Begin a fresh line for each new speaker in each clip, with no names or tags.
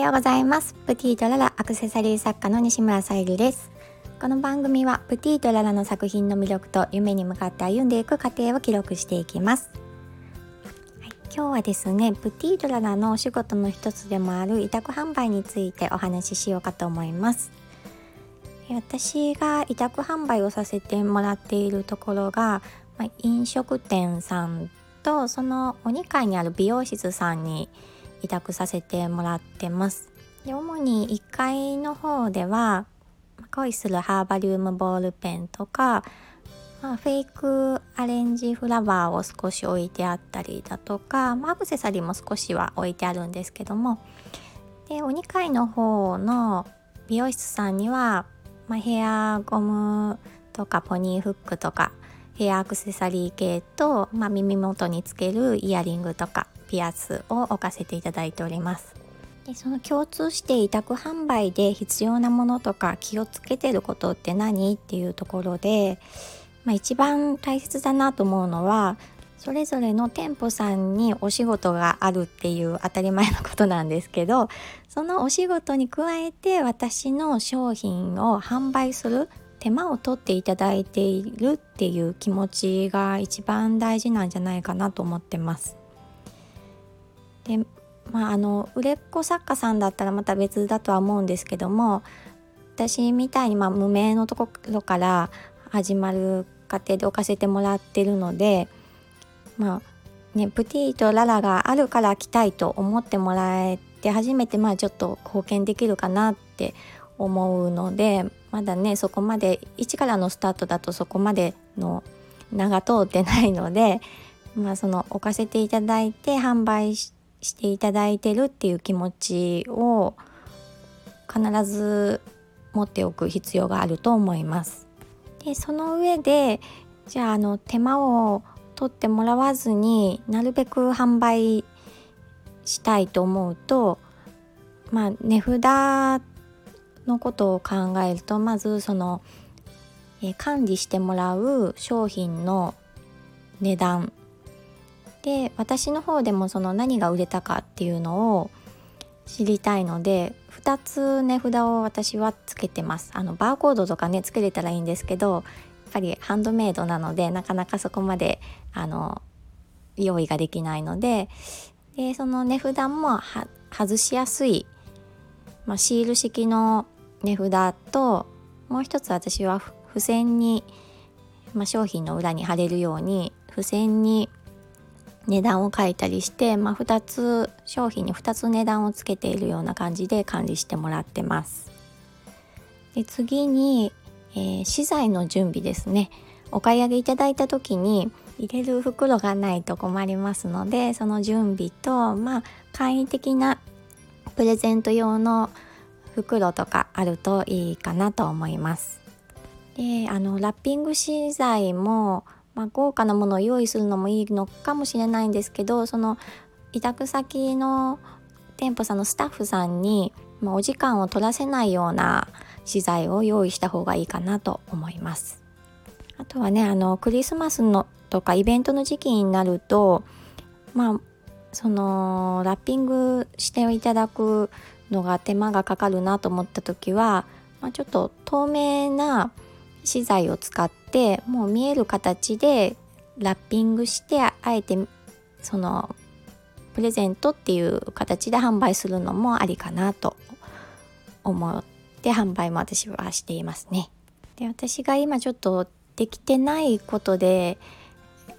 ようございます。プティとララアクセサリー作家の西村さゆりです。この番組はプティとララの作品の魅力と夢に向かって歩んでいく過程を記録していきます、はい、今日はですねプティとララのお仕事の一つでもある委託販売についてお話ししようかと思います。私が委託販売をさせてもらっているところが、まあ、飲食店さんとそのお2階にある美容室さんに委託させてもらってます。で主に1階の方では恋するハーバリウムボールペンとか、まあ、フェイクアレンジフラワーを少し置いてあったりだとか、まあ、アクセサリーも少しは置いてあるんですけども。でお2階の方の美容室さんには、まあ、ヘアゴムとかポニーフックとかヘアアクセサリー系と、まあ、耳元につけるイヤリングとかピアスを置かせていただいておりますでその共通して委託販売で必要なものとか気をつけてることって何っていうところで、まあ、一番大切だなと思うのはそれぞれの店舗さんにお仕事があるっていう当たり前のことなんですけどそのお仕事に加えて私の商品を販売する手間を取っていただいているっていう気持ちが一番大事なんじゃないかなと思ってます。でまああの売れっ子作家さんだったらまた別だとは思うんですけども私みたいにまあ無名のところから始まる過程で置かせてもらってるのでまあねプティとララがあるから来たいと思ってもらえて初めてまあちょっと貢献できるかなって思うのでまだねそこまで一からのスタートだとそこまでの名が通ってないのでまあその置かせていただいて販売してしていただいてるっていう気持ちを必ず持っておく必要があると思います。でその上でじゃああの手間を取ってもらわずになるべく販売したいと思うとまあ値札のことを考えるとまずその、え管理してもらう商品の値段で私の方でもその何が売れたかっていうのを知りたいので2つ値札を私はつけてます。あのバーコードとかねつけれたらいいんですけどやっぱりハンドメイドなのでなかなかそこまであの用意ができないのででその値札も外しやすい、まあ、シール式の値札ともう一つ私は付箋に、まあ、商品の裏に貼れるように付箋に値段を書いたりして、まあ、2つ商品に2つ値段をつけているような感じで管理してもらってます。で次に、えー、資材の準備ですねお買い上げいただいた時に入れる袋がないと困りますのでその準備とまあ簡易的なプレゼント用の袋とかあるといいかなと思います。であのラッピング資材もまあ、豪華なものを用意するのもいいのかもしれないんですけどその委託先の店舗さんのスタッフさんに、まあ、お時間を取らせないような資材を用意した方がいいかなと思います。あとはねあのクリスマスのとかイベントの時期になるとまあそのラッピングしていただくのが手間がかかるなと思った時は、まあ、ちょっと透明な資材を使ってもう見える形でラッピングしてあえてそのプレゼントっていう形で販売するのもありかなと思って販売も私はしていますね。で私が今ちょっとできてないことで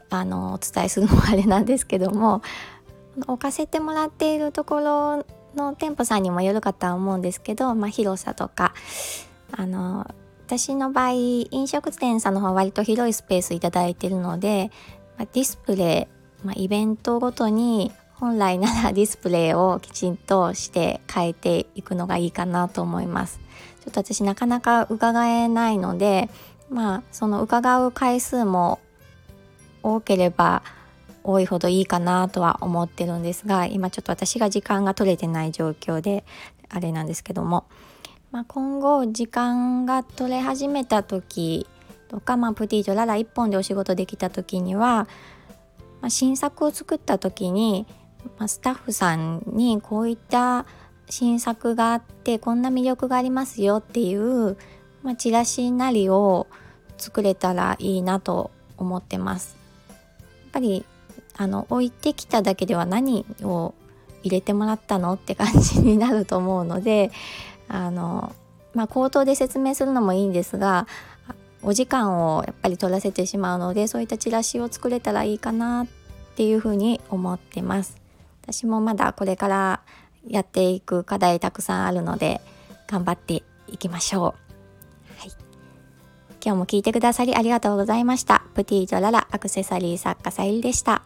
あのお伝えするのもあれなんですけども置かせてもらっているところの店舗さんにもよるかとは思うんですけど、まあ、広さとかあの私の場合飲食店さんの方は割と広いスペースいいてるので、ま、ディスプレイ、ま、イベントごとに本来ならディスプレイをきちんとして変えていくのがいいかなと思います。ちょっと私なかなか伺えないのでまあその伺う回数も多ければ多いほどいいかなとは思ってるんですが今ちょっと私が時間が取れてない状況であれなんですけども。まあ、今後時間が取れ始めた時とか、まあ、プティとララ1本でお仕事できた時には、まあ、新作を作った時に、まあ、スタッフさんにこういった新作があってこんな魅力がありますよっていう、まあ、チラシなりを作れたらいいなと思ってます。やっぱりあの置いてきただけでは何を入れてもらったのって感じになると思うのであのまあ口頭で説明するのもいいんですがお時間をやっぱり取らせてしまうのでそういったチラシを作れたらいいかなっていうふうに思ってます。私もまだこれからやっていく課題たくさんあるので頑張っていきましょう、はい、今日も聞いてくださりありがとうございました。プティとララアクセサリー作家さゆりでした。